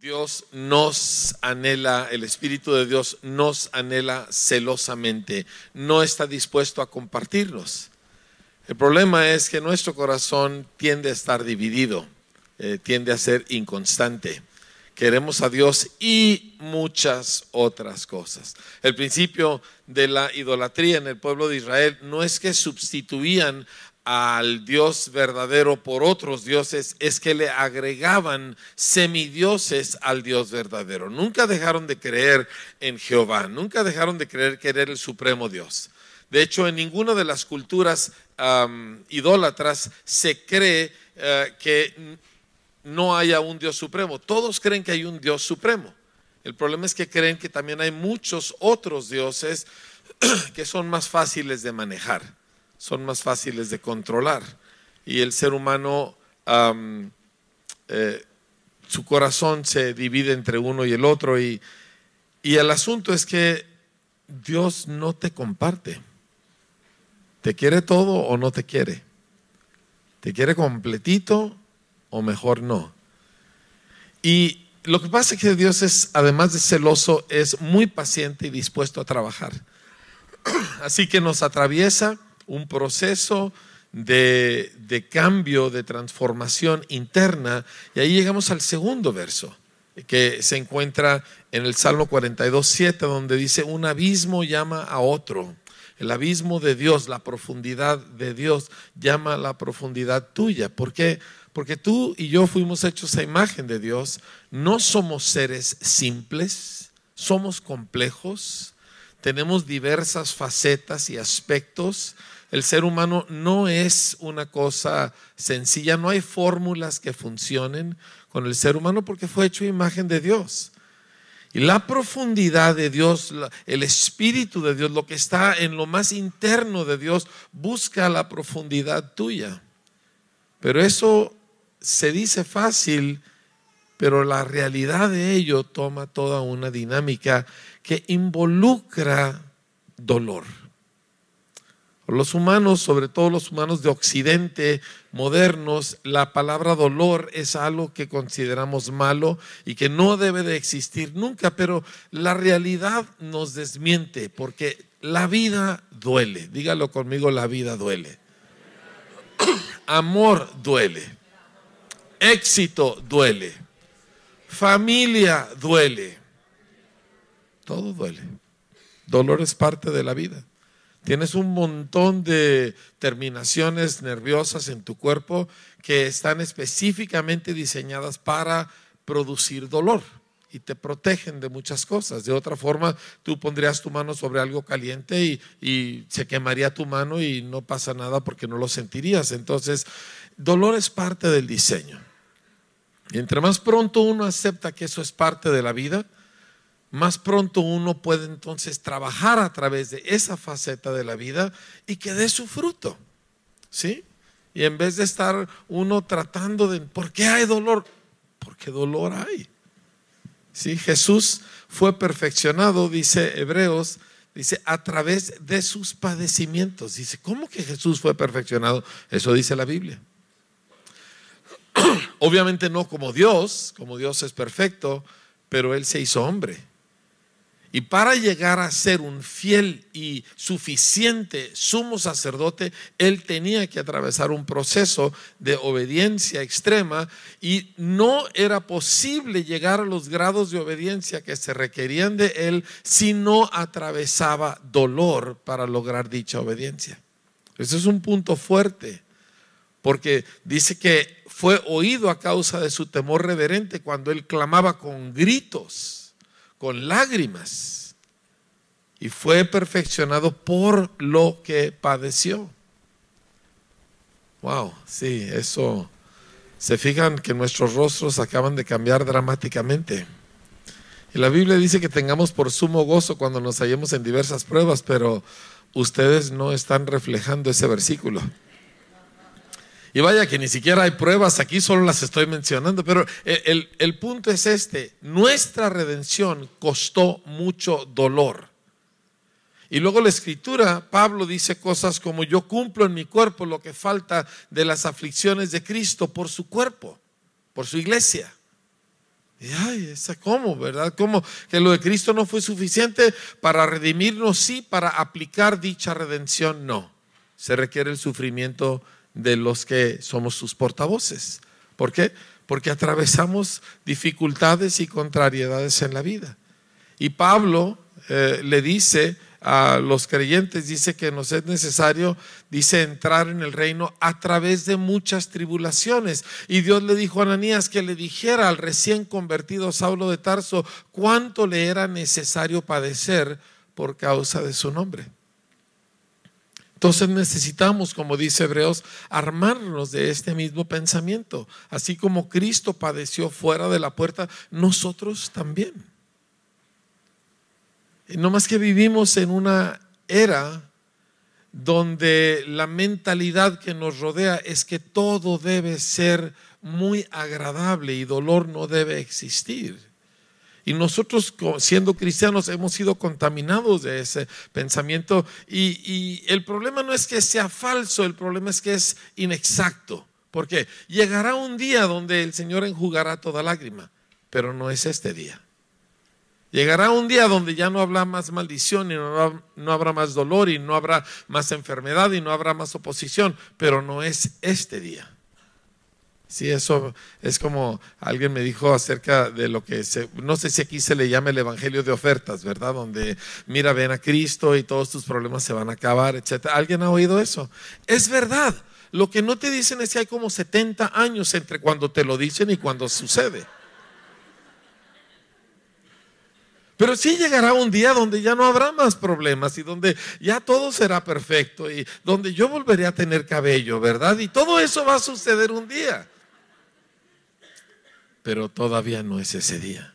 Dios nos anhela, el Espíritu de Dios nos anhela celosamente, no está dispuesto a compartirnos. El problema es que nuestro corazón tiende a estar dividido, eh, tiende a ser inconstante. Queremos a Dios y muchas otras cosas. El principio de la idolatría en el pueblo de Israel no es que sustituían al Dios verdadero por otros dioses es que le agregaban semidioses al Dios verdadero. Nunca dejaron de creer en Jehová, nunca dejaron de creer que era el supremo Dios. De hecho, en ninguna de las culturas idólatras se cree eh, que no haya un Dios supremo. Todos creen que hay un Dios supremo. El problema es que creen que también hay muchos otros dioses que son más fáciles de manejar son más fáciles de controlar. Y el ser humano, eh, su corazón se divide entre uno y el otro. Y, y el asunto es que Dios no te comparte. ¿Te quiere todo o no te quiere? ¿Te quiere completito o mejor no? Y lo que pasa es que Dios es, además de celoso, es muy paciente y dispuesto a trabajar. Así que nos atraviesa un proceso de, cambio, de transformación interna. Y ahí llegamos al segundo verso, que se encuentra en el Salmo 42, 7, donde dice, un abismo llama a otro. El abismo de Dios, la profundidad de Dios, llama a la profundidad tuya. ¿Por qué? Porque tú y yo fuimos hechos a imagen de Dios. No somos seres simples, somos complejos, tenemos diversas facetas y aspectos el ser humano no es una cosa sencilla, no hay fórmulas que funcionen con el ser humano porque fue hecho imagen de Dios. Y la profundidad de Dios, el espíritu de Dios, lo que está en lo más interno de Dios, busca la profundidad tuya. Pero eso se dice fácil, pero la realidad de ello toma toda una dinámica que involucra dolor. Los humanos, sobre todo los humanos de Occidente, modernos, la palabra dolor es algo que consideramos malo y que no debe de existir nunca, pero la realidad nos desmiente porque la vida duele. Dígalo conmigo, la vida duele. Amor duele. Éxito duele. Familia duele. Todo duele. Dolor es parte de la vida. Tienes un montón de terminaciones nerviosas en tu cuerpo que están específicamente diseñadas para producir dolor y te protegen de muchas cosas. De otra forma, tú pondrías tu mano sobre algo caliente y, se quemaría tu mano y no pasa nada porque no lo sentirías. Entonces, dolor es parte del diseño. Entre más pronto uno acepta que eso es parte de la vida, más pronto uno puede entonces trabajar a través de esa faceta de la vida y que dé su fruto. ¿Sí? Y en vez de estar uno tratando de, ¿por qué hay dolor? Porque dolor hay. ¿Sí? Jesús fue perfeccionado, dice Hebreos, dice, a través de sus padecimientos. Dice, ¿cómo que Jesús fue perfeccionado? Eso dice la Biblia. Obviamente no como Dios, como Dios es perfecto, pero Él se hizo hombre y para llegar a ser un fiel y suficiente sumo sacerdote, él tenía que atravesar un proceso de obediencia extrema y no era posible llegar a los grados de obediencia que se requerían de él si no atravesaba dolor para lograr dicha obediencia. Ese es un punto fuerte, porque dice que fue oído a causa de su temor reverente cuando él clamaba con gritos con lágrimas y fue perfeccionado por lo que padeció. Wow, sí, eso. Se fijan que nuestros rostros acaban de cambiar dramáticamente. Y la Biblia dice que tengamos por sumo gozo cuando nos hallemos en diversas pruebas, pero ustedes no están reflejando ese versículo. Y vaya que ni siquiera hay pruebas aquí, solo las estoy mencionando, pero el, el, punto es este, nuestra redención costó mucho dolor. Y luego la escritura, Pablo dice cosas como yo cumplo en mi cuerpo lo que falta de las aflicciones de Cristo por su cuerpo, por su iglesia. Y ay, ¿esa cómo, verdad? ¿Cómo? Que lo de Cristo no fue suficiente para redimirnos, sí, para aplicar dicha redención, no. Se requiere el sufrimiento de los que somos sus portavoces. ¿Por qué? Porque atravesamos dificultades y contrariedades en la vida. Y Pablo eh, le dice a los creyentes, dice que nos es necesario, dice, entrar en el reino a través de muchas tribulaciones. Y Dios le dijo a Ananías que le dijera al recién convertido Saulo de Tarso cuánto le era necesario padecer por causa de su nombre. Entonces necesitamos, como dice Hebreos, armarnos de este mismo pensamiento. Así como Cristo padeció fuera de la puerta, nosotros también. No más que vivimos en una era donde la mentalidad que nos rodea es que todo debe ser muy agradable y dolor no debe existir. Y nosotros siendo cristianos hemos sido contaminados de ese pensamiento y, el problema no es que sea falso, el problema es que es inexacto. porque Llegará un día donde el Señor enjugará toda lágrima, pero no es este día. Llegará un día donde ya no habrá más maldición y no habrá, más dolor y no habrá más enfermedad y no habrá más oposición, pero no es este día. Sí, eso es como alguien me dijo acerca de lo que se, no sé si aquí se le llama el evangelio de ofertas, ¿verdad? Donde mira, ven a Cristo y todos tus problemas se van a acabar, etc. ¿Alguien ha oído eso? Es verdad. Lo que no te dicen es que hay como 70 años entre cuando te lo dicen y cuando sucede. Pero sí llegará un día donde ya no habrá más problemas y donde ya todo será perfecto y donde yo volveré a tener cabello, ¿verdad? Y todo eso va a suceder un día. Pero todavía no es ese día.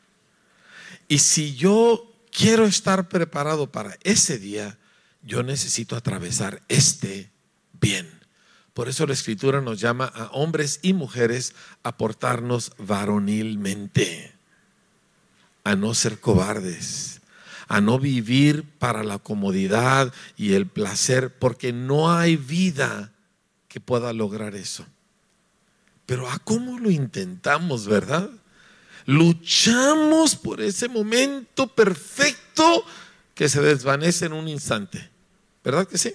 Y si yo quiero estar preparado para ese día, yo necesito atravesar este bien. Por eso la escritura nos llama a hombres y mujeres a portarnos varonilmente a no ser cobardes, a no vivir para la comodidad y el placer, porque no hay vida que pueda lograr eso. Pero ¿a cómo lo intentamos, verdad? Luchamos por ese momento perfecto que se desvanece en un instante. ¿Verdad que sí?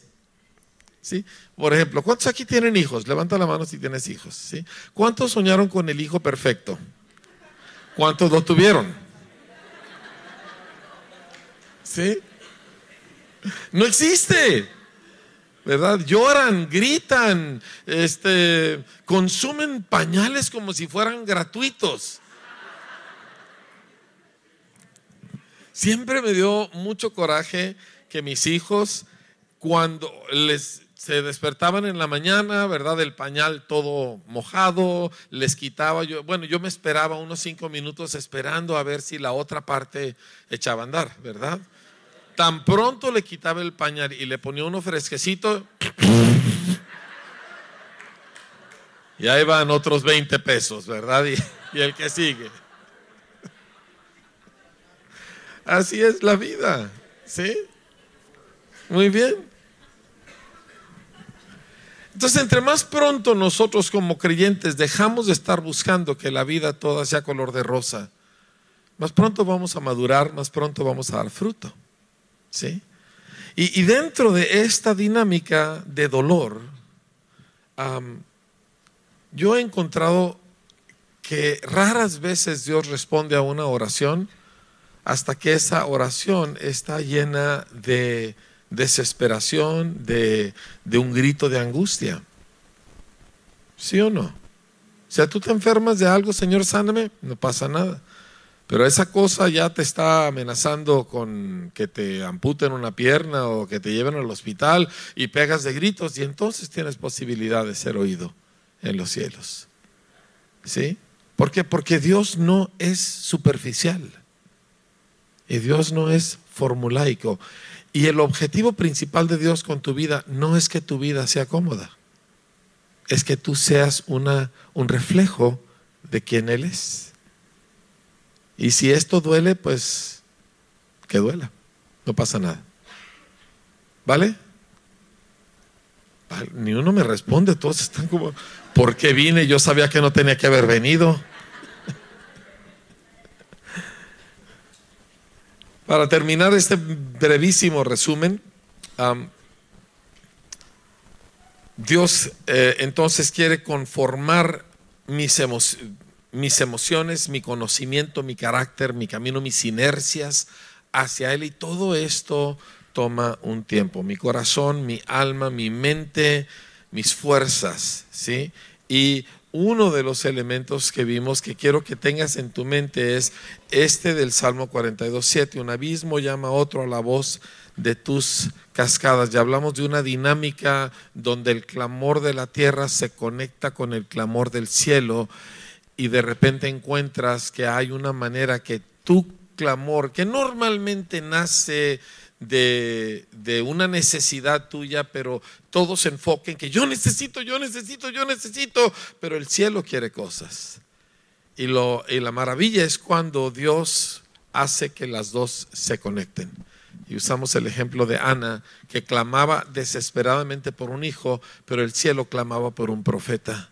¿Sí? Por ejemplo, ¿cuántos aquí tienen hijos? Levanta la mano si tienes hijos. ¿sí? ¿Cuántos soñaron con el hijo perfecto? ¿Cuántos lo tuvieron? ¿Sí? No existe. ¿Verdad? Lloran, gritan, este, consumen pañales como si fueran gratuitos. Siempre me dio mucho coraje que mis hijos, cuando les se despertaban en la mañana, ¿verdad? El pañal todo mojado, les quitaba yo, bueno, yo me esperaba unos cinco minutos esperando a ver si la otra parte echaba a andar, ¿verdad? Tan pronto le quitaba el pañal y le ponía uno fresquecito, y ahí van otros 20 pesos, ¿verdad? Y, y el que sigue. Así es la vida, ¿sí? Muy bien. Entonces, entre más pronto nosotros como creyentes dejamos de estar buscando que la vida toda sea color de rosa, más pronto vamos a madurar, más pronto vamos a dar fruto. ¿Sí? Y, dentro de esta dinámica de dolor, yo he encontrado que raras veces Dios responde a una oración hasta que esa oración está llena de desesperación, de, de un grito de angustia. ¿Sí o no? O sea, tú te enfermas de algo, Señor, sáname, no pasa nada. Pero esa cosa ya te está amenazando con que te amputen una pierna o que te lleven al hospital y pegas de gritos y entonces tienes posibilidad de ser oído en los cielos. ¿Sí? ¿Por qué? Porque Dios no es superficial y Dios no es formulaico. Y el objetivo principal de Dios con tu vida no es que tu vida sea cómoda, es que tú seas una, un reflejo de quien Él es. Y si esto duele, pues que duela, no pasa nada. ¿Vale? Ni uno me responde, todos están como, ¿por qué vine? Yo sabía que no tenía que haber venido. Para terminar este brevísimo resumen, Dios eh, entonces quiere conformar mis, mis emociones, mi conocimiento, mi carácter, mi camino, mis inercias hacia Él y todo esto toma un tiempo. Mi corazón, mi alma, mi mente, mis fuerzas, ¿sí? Y uno de los elementos que vimos que quiero que tengas en tu mente es este del Salmo 42.7. Un abismo llama a otro a la voz de tus cascadas. Ya hablamos de una dinámica donde el clamor de la tierra se conecta con el clamor del cielo y de repente encuentras que hay una manera que tu clamor, que normalmente nace de, de, una necesidad tuya, pero todos se enfoquen que yo necesito, yo necesito, yo necesito, pero el cielo quiere cosas. Y, lo, y la maravilla es cuando Dios hace que las dos se conecten. Y usamos el ejemplo de Ana, que clamaba desesperadamente por un hijo, pero el cielo clamaba por un profeta.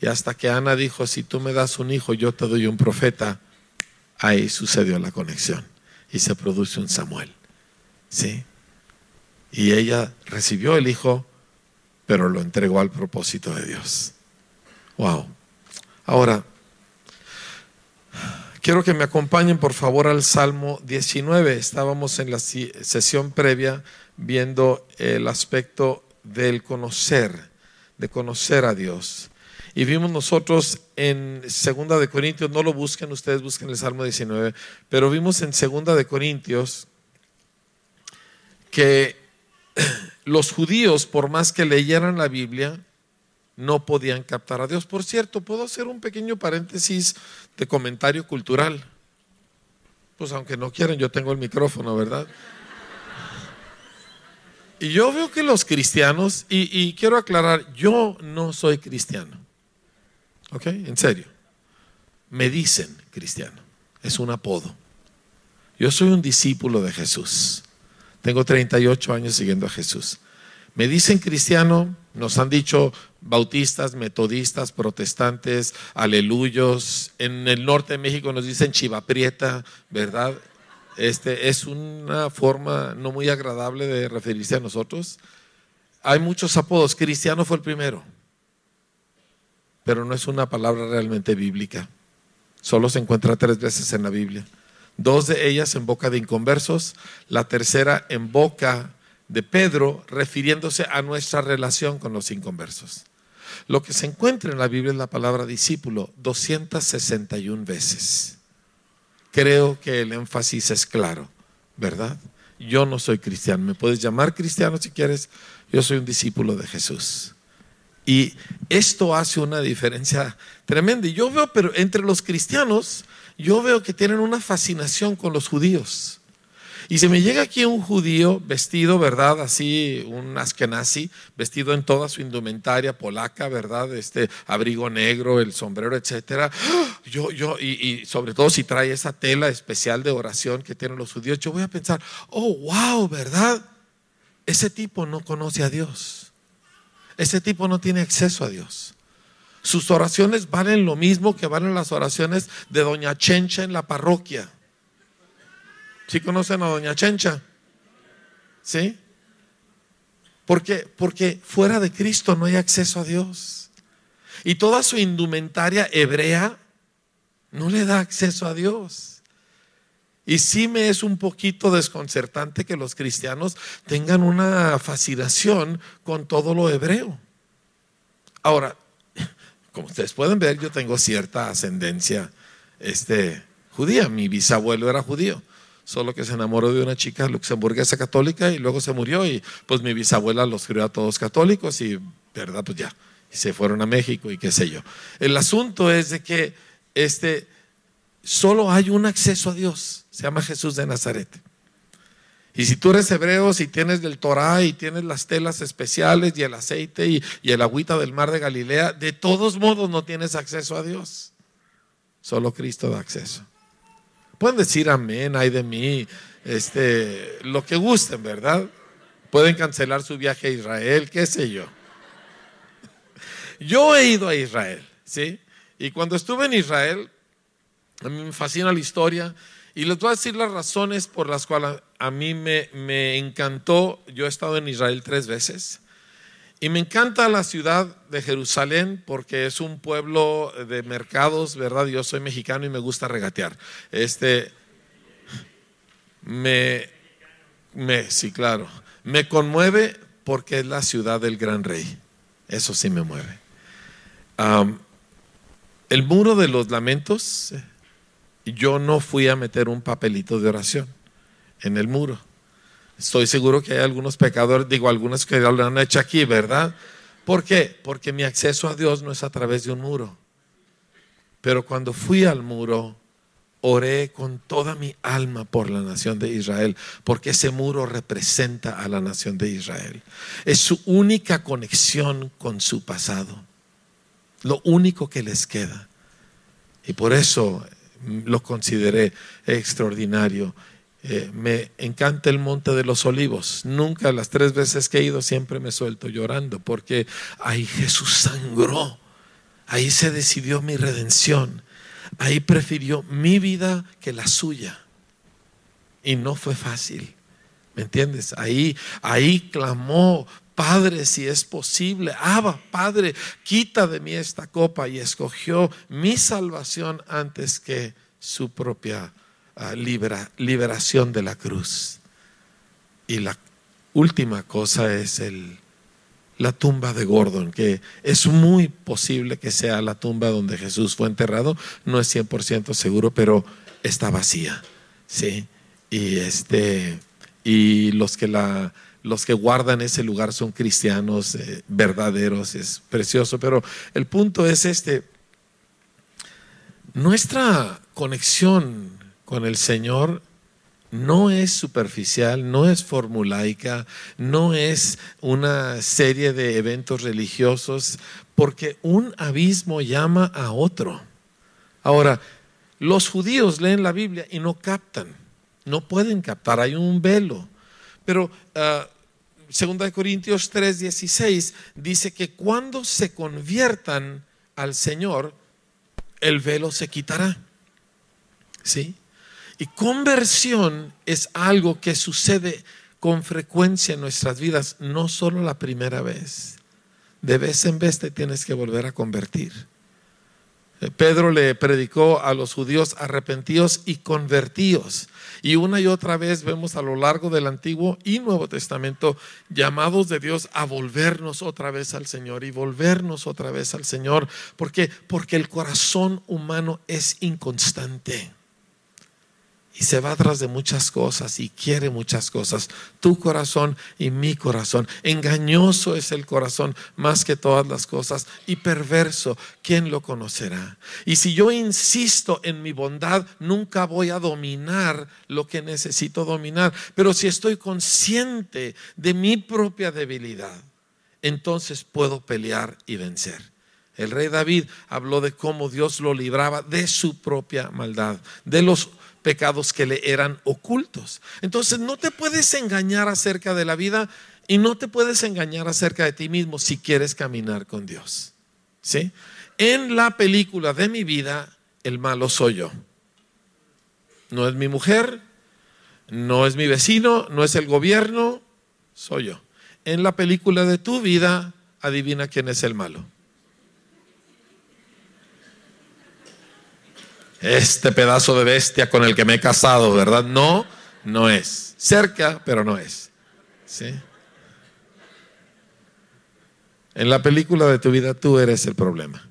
Y hasta que Ana dijo, si tú me das un hijo, yo te doy un profeta, ahí sucedió la conexión y se produce un Samuel. ¿Sí? Y ella recibió el hijo, pero lo entregó al propósito de Dios. Wow. Ahora, Quiero que me acompañen por favor al Salmo 19. Estábamos en la sesión previa viendo el aspecto del conocer, de conocer a Dios. Y vimos nosotros en Segunda de Corintios, no lo busquen, ustedes busquen el Salmo 19, pero vimos en Segunda de Corintios que los judíos, por más que leyeran la Biblia, no podían captar a Dios. Por cierto, puedo hacer un pequeño paréntesis de comentario cultural. Pues aunque no quieran, yo tengo el micrófono, ¿verdad? Y yo veo que los cristianos, y, quiero aclarar, yo no soy cristiano. ¿Ok? En serio. Me dicen cristiano. Es un apodo. Yo soy un discípulo de Jesús. Tengo 38 años siguiendo a Jesús. Me dicen cristiano, nos han dicho bautistas, metodistas, protestantes, aleluyos. En el norte de México nos dicen chivaprieta, ¿verdad? Este es una forma no muy agradable de referirse a nosotros. Hay muchos apodos. Cristiano fue el primero, pero no es una palabra realmente bíblica. Solo se encuentra tres veces en la Biblia. Dos de ellas en boca de inconversos, la tercera en boca de Pedro refiriéndose a nuestra relación con los inconversos. Lo que se encuentra en la Biblia es la palabra discípulo 261 veces. Creo que el énfasis es claro, ¿verdad? Yo no soy cristiano, me puedes llamar cristiano si quieres, yo soy un discípulo de Jesús. Y esto hace una diferencia tremenda. Y yo veo, pero entre los cristianos, yo veo que tienen una fascinación con los judíos. Y se me llega aquí un judío vestido, ¿verdad? Así, un askenazi, vestido en toda su indumentaria polaca, ¿verdad? Este abrigo negro, el sombrero, etcétera. Yo, yo, y, sobre todo si trae esa tela especial de oración que tienen los judíos, yo voy a pensar, oh, wow, ¿verdad? Ese tipo no conoce a Dios. Ese tipo no tiene acceso a Dios. Sus oraciones valen lo mismo que valen las oraciones de Doña Chencha en la parroquia. ¿Sí conocen a Doña Chencha? ¿Sí? ¿Por qué? Porque fuera de Cristo no hay acceso a Dios. Y toda su indumentaria hebrea no le da acceso a Dios. Y sí me es un poquito desconcertante que los cristianos tengan una fascinación con todo lo hebreo. Ahora, como ustedes pueden ver, yo tengo cierta ascendencia este, judía. Mi bisabuelo era judío solo que se enamoró de una chica luxemburguesa católica y luego se murió y pues mi bisabuela los crió a todos católicos y, ¿verdad? Pues ya, y se fueron a México y qué sé yo. El asunto es de que este, solo hay un acceso a Dios, se llama Jesús de Nazaret. Y si tú eres hebreo, si tienes del Torah y tienes las telas especiales y el aceite y, y el agüita del mar de Galilea, de todos modos no tienes acceso a Dios. Solo Cristo da acceso. Pueden decir amén, ay de mí, este, lo que gusten, ¿verdad? Pueden cancelar su viaje a Israel, qué sé yo. Yo he ido a Israel, ¿sí? Y cuando estuve en Israel, a mí me fascina la historia Y les voy a decir las razones por las cuales a mí me, me encantó. Yo he estado en Israel tres veces. Y me encanta la ciudad de Jerusalén porque es un pueblo de mercados, ¿verdad? Yo soy mexicano y me gusta regatear. Este, me, sí, claro, me conmueve porque es la ciudad del gran rey. Eso sí me mueve. el muro de los lamentos, yo no fui a meter un papelito de oración en el muro. Estoy seguro que hay algunos pecadores, digo, algunos que lo han hecho aquí, ¿verdad? ¿Por qué? Porque mi acceso a Dios no es a través de un muro. Pero cuando fui al muro, oré con toda mi alma por la nación de Israel, porque ese muro representa a la nación de Israel. Es su única conexión con su pasado, lo único que les queda. Y por eso lo consideré extraordinario. Eh, me encanta el monte de los olivos. Nunca las tres veces que he ido siempre me suelto llorando porque ahí Jesús sangró. Ahí se decidió mi redención. Ahí prefirió mi vida que la suya. Y no fue fácil. ¿Me entiendes? Ahí, ahí clamó, Padre, si es posible, Abba, Padre, quita de mí esta copa. Y escogió mi salvación antes que su propia liberación de la cruz. Y la última cosa es el, la tumba de Gordon, que es muy posible que sea la tumba donde Jesús fue enterrado, no es 100% seguro, pero está vacía. ¿sí? Y, este, y los, que la, los que guardan ese lugar son cristianos eh, verdaderos, es precioso, pero el punto es este, nuestra conexión con el Señor no es superficial, no es formulaica, no es una serie de eventos religiosos, porque un abismo llama a otro. Ahora, los judíos leen la Biblia y no captan, no pueden captar, hay un velo. Pero uh, 2 Corintios 3:16 dice que cuando se conviertan al Señor, el velo se quitará. ¿Sí? Y conversión es algo que sucede con frecuencia en nuestras vidas, no solo la primera vez. De vez en vez te tienes que volver a convertir. Pedro le predicó a los judíos arrepentidos y convertidos. Y una y otra vez vemos a lo largo del Antiguo y Nuevo Testamento llamados de Dios a volvernos otra vez al Señor y volvernos otra vez al Señor. ¿Por qué? Porque el corazón humano es inconstante y se va tras de muchas cosas y quiere muchas cosas. Tu corazón y mi corazón. Engañoso es el corazón más que todas las cosas y perverso. ¿Quién lo conocerá? Y si yo insisto en mi bondad, nunca voy a dominar lo que necesito dominar. Pero si estoy consciente de mi propia debilidad, entonces puedo pelear y vencer. El rey David habló de cómo Dios lo libraba de su propia maldad, de los pecados que le eran ocultos. Entonces no te puedes engañar acerca de la vida y no te puedes engañar acerca de ti mismo si quieres caminar con Dios. ¿Sí? En la película de mi vida, el malo soy yo. No es mi mujer, no es mi vecino, no es el gobierno, soy yo. En la película de tu vida, adivina quién es el malo. Este pedazo de bestia con el que me he casado, ¿verdad? No, no es. Cerca, pero no es. ¿Sí? En la película de tu vida tú eres el problema.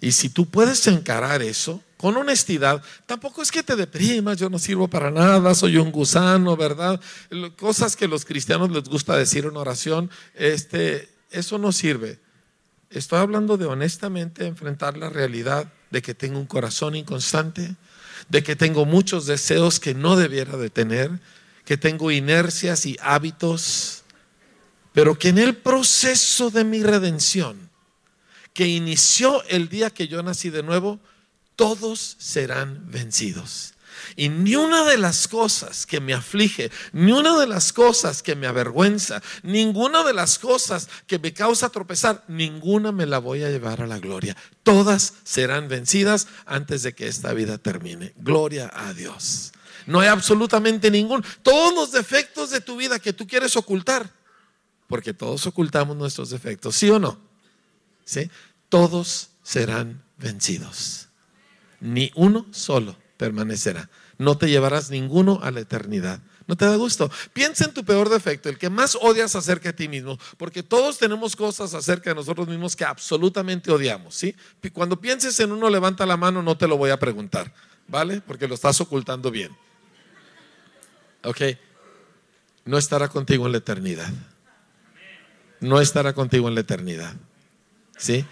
Y si tú puedes encarar eso con honestidad, tampoco es que te deprimas, yo no sirvo para nada, soy un gusano, ¿verdad? Cosas que los cristianos les gusta decir en oración, este, eso no sirve. Estoy hablando de honestamente enfrentar la realidad de que tengo un corazón inconstante, de que tengo muchos deseos que no debiera de tener, que tengo inercias y hábitos, pero que en el proceso de mi redención, que inició el día que yo nací de nuevo, todos serán vencidos. Y ni una de las cosas que me aflige, ni una de las cosas que me avergüenza, ninguna de las cosas que me causa tropezar, ninguna me la voy a llevar a la gloria. Todas serán vencidas antes de que esta vida termine. Gloria a Dios. No hay absolutamente ningún. Todos los defectos de tu vida que tú quieres ocultar, porque todos ocultamos nuestros defectos, ¿sí o no? ¿Sí? Todos serán vencidos. Ni uno solo permanecerá. No te llevarás ninguno a la eternidad. ¿No te da gusto? Piensa en tu peor defecto, el que más odias acerca de ti mismo, porque todos tenemos cosas acerca de nosotros mismos que absolutamente odiamos, ¿sí? Cuando pienses en uno, levanta la mano, no te lo voy a preguntar, ¿vale? Porque lo estás ocultando bien. ¿Ok? No estará contigo en la eternidad. No estará contigo en la eternidad. ¿Sí?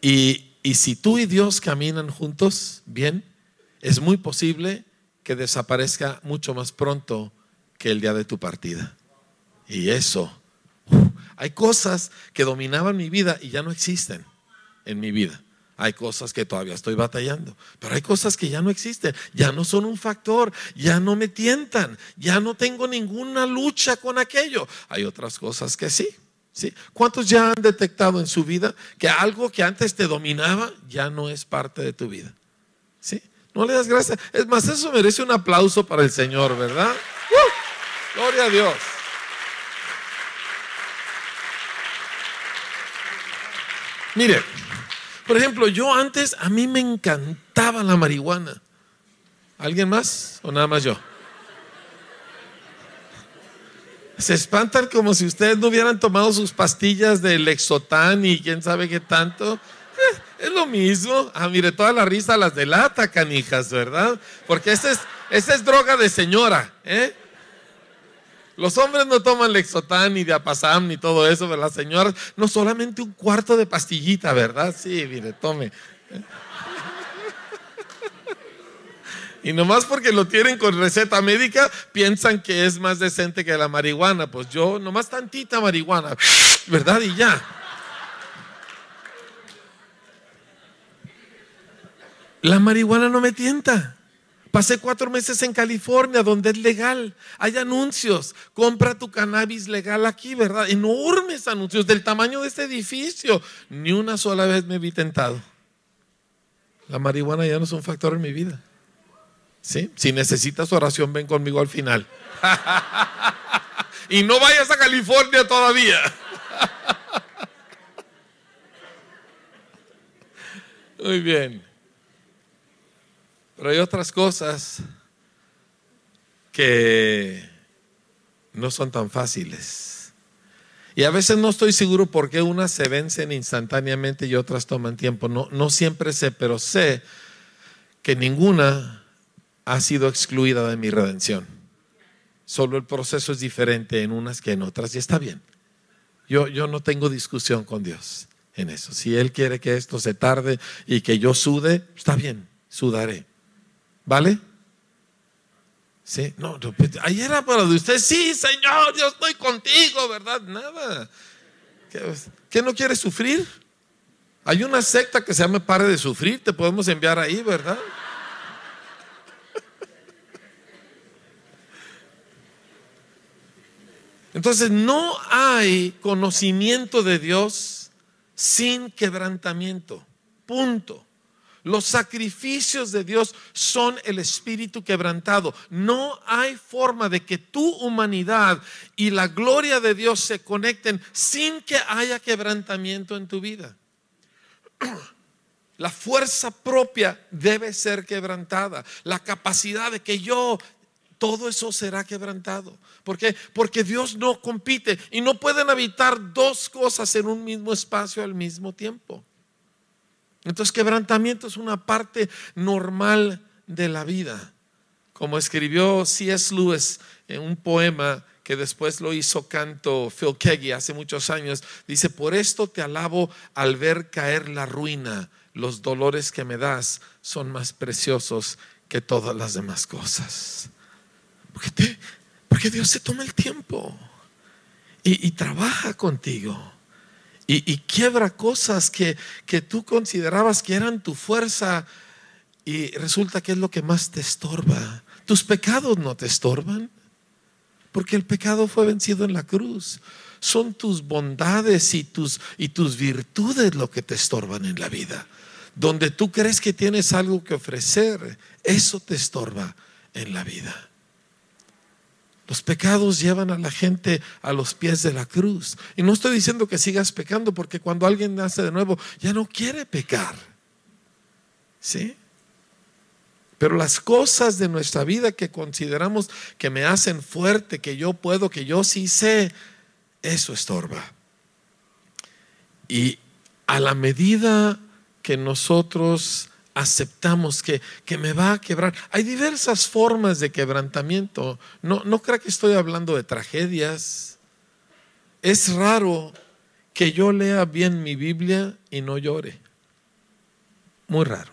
Y, y si tú y Dios caminan juntos, bien, es muy posible que desaparezca mucho más pronto que el día de tu partida. Y eso, hay cosas que dominaban mi vida y ya no existen en mi vida. Hay cosas que todavía estoy batallando, pero hay cosas que ya no existen, ya no son un factor, ya no me tientan, ya no tengo ninguna lucha con aquello. Hay otras cosas que sí. ¿Sí? ¿Cuántos ya han detectado en su vida que algo que antes te dominaba ya no es parte de tu vida? ¿Sí? No le das gracias. Es más, eso merece un aplauso para el Señor, ¿verdad? ¡Uh! Gloria a Dios. Mire, por ejemplo, yo antes, a mí me encantaba la marihuana. ¿Alguien más o nada más yo? Se espantan como si ustedes no hubieran tomado sus pastillas de Lexotán y quién sabe qué tanto. Eh, es lo mismo. Ah, mire, toda la risa las delata, canijas, ¿verdad? Porque esa es, esa es droga de señora, ¿eh? Los hombres no toman Lexotán ni Diapasam ni todo eso, ¿verdad, señoras? No solamente un cuarto de pastillita, ¿verdad? Sí, mire, tome. Y nomás porque lo tienen con receta médica, piensan que es más decente que la marihuana. Pues yo, nomás tantita marihuana, ¿verdad? Y ya. La marihuana no me tienta. Pasé cuatro meses en California, donde es legal. Hay anuncios. Compra tu cannabis legal aquí, ¿verdad? Enormes anuncios del tamaño de este edificio. Ni una sola vez me vi tentado. La marihuana ya no es un factor en mi vida. ¿Sí? Si necesitas oración, ven conmigo al final. y no vayas a California todavía. Muy bien. Pero hay otras cosas que no son tan fáciles. Y a veces no estoy seguro por qué unas se vencen instantáneamente y otras toman tiempo. No, no siempre sé, pero sé que ninguna ha sido excluida de mi redención. Solo el proceso es diferente en unas que en otras y está bien. Yo, yo no tengo discusión con Dios en eso. Si Él quiere que esto se tarde y que yo sude, está bien, sudaré. ¿Vale? Sí, no, ahí era para de usted, sí, Señor, yo estoy contigo, ¿verdad? Nada. ¿Qué, no quiere sufrir? Hay una secta que se llama Pare de Sufrir, te podemos enviar ahí, ¿verdad? Entonces no hay conocimiento de Dios sin quebrantamiento. Punto. Los sacrificios de Dios son el espíritu quebrantado. No hay forma de que tu humanidad y la gloria de Dios se conecten sin que haya quebrantamiento en tu vida. La fuerza propia debe ser quebrantada. La capacidad de que yo, todo eso será quebrantado. ¿Por qué? Porque Dios no compite y no pueden habitar dos cosas en un mismo espacio al mismo tiempo. Entonces, quebrantamiento es una parte normal de la vida. Como escribió C.S. Lewis en un poema que después lo hizo canto Phil Keggy hace muchos años, dice, por esto te alabo al ver caer la ruina, los dolores que me das son más preciosos que todas las demás cosas. Porque, Dios se toma el tiempo y trabaja contigo y, quiebra cosas que, que tú considerabas que eran tu fuerza y resulta que es lo que más te estorba. tus pecados no te estorban, porque el pecado fue vencido en la cruz. Son tus bondades y tus, y tus virtudes lo que te estorban en la vida. Donde tú crees que tienes algo que ofrecer, eso te estorba en la vida. Los pecados llevan a la gente a los pies de la cruz. Y no estoy diciendo que sigas pecando, porque cuando alguien nace de nuevo, ya no quiere pecar. ¿Sí? Pero las cosas de nuestra vida que consideramos que me hacen fuerte, que yo puedo, que yo sí sé, eso estorba. Y a la medida que nosotros aceptamos que, que, me va a quebrar. Hay diversas formas de quebrantamiento. No, no creo que estoy hablando de tragedias. Es raro que yo lea bien mi Biblia y no llore. Muy raro.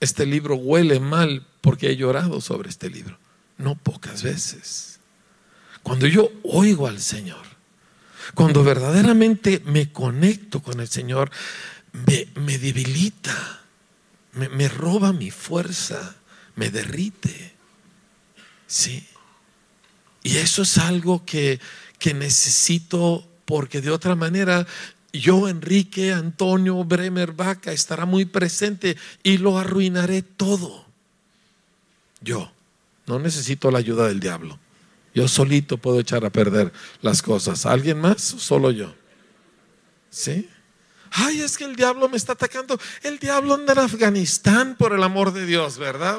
Este libro huele mal porque he llorado sobre este libro. No pocas veces. Cuando yo oigo al Señor, cuando verdaderamente me conecto con el Señor, me, me debilita me, roba mi fuerza, me derrite. ¿Sí? Y eso es algo que, que necesito porque de otra manera yo, Enrique, Antonio, Bremer, Vaca, estará muy presente y lo arruinaré todo. Yo no necesito la ayuda del diablo. Yo solito puedo echar a perder las cosas. ¿Alguien más? Solo yo. ¿Sí? Ay, es que el diablo me está atacando. El diablo anda en Afganistán, por el amor de Dios, ¿verdad?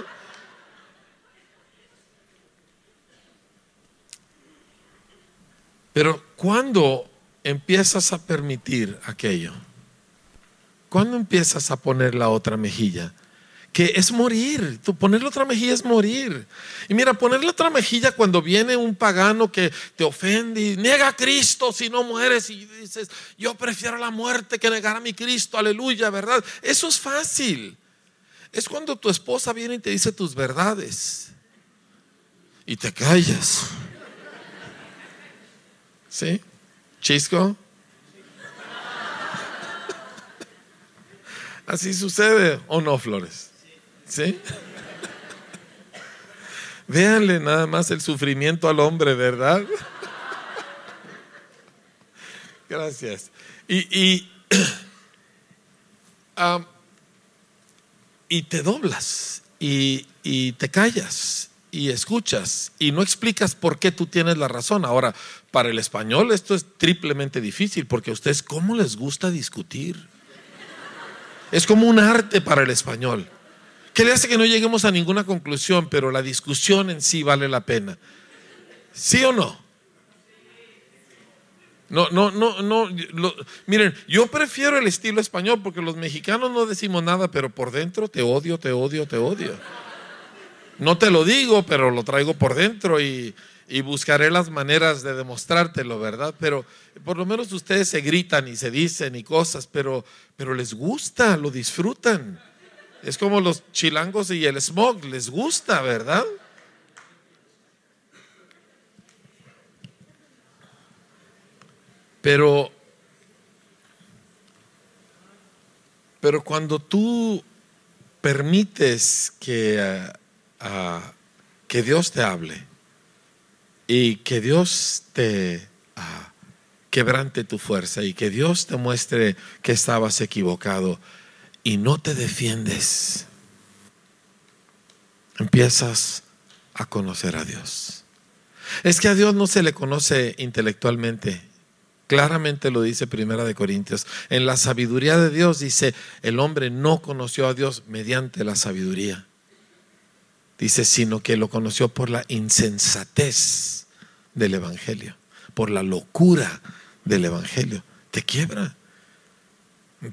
Pero cuando empiezas a permitir aquello, cuando empiezas a poner la otra mejilla, que es morir. Tú ponerle otra mejilla es morir. Y mira, ponerle otra mejilla cuando viene un pagano que te ofende y niega a Cristo si no mueres y dices, yo prefiero la muerte que negar a mi Cristo, aleluya, ¿verdad? Eso es fácil. Es cuando tu esposa viene y te dice tus verdades y te callas. ¿Sí? Chisco. Así sucede o no, Flores. ¿Sí? Véanle nada más el sufrimiento al hombre, ¿verdad? Gracias. Y, y, y te doblas y, y te callas y escuchas y no explicas por qué tú tienes la razón. Ahora, para el español esto es triplemente difícil porque a ustedes cómo les gusta discutir. Es como un arte para el español. ¿Qué le hace que no lleguemos a ninguna conclusión, pero la discusión en sí vale la pena? ¿Sí o no? No, no, no, no. miren, yo prefiero el estilo español porque los mexicanos no decimos nada, pero por dentro te odio, te odio, te odio. No te lo digo, pero lo traigo por dentro y, y buscaré las maneras de demostrártelo, ¿verdad? Pero por lo menos ustedes se gritan y se dicen y cosas, pero, pero les gusta, lo disfrutan. Es como los chilangos y el smog, les gusta, ¿verdad? Pero, pero cuando tú permites que, ah, que Dios te hable y que Dios te ah, quebrante tu fuerza y que Dios te muestre que estabas equivocado, y no te defiendes, empiezas a conocer a Dios. Es que a Dios no se le conoce intelectualmente. Claramente lo dice Primera de Corintios. En la sabiduría de Dios dice, el hombre no conoció a Dios mediante la sabiduría. Dice, sino que lo conoció por la insensatez del Evangelio, por la locura del Evangelio. Te quiebra.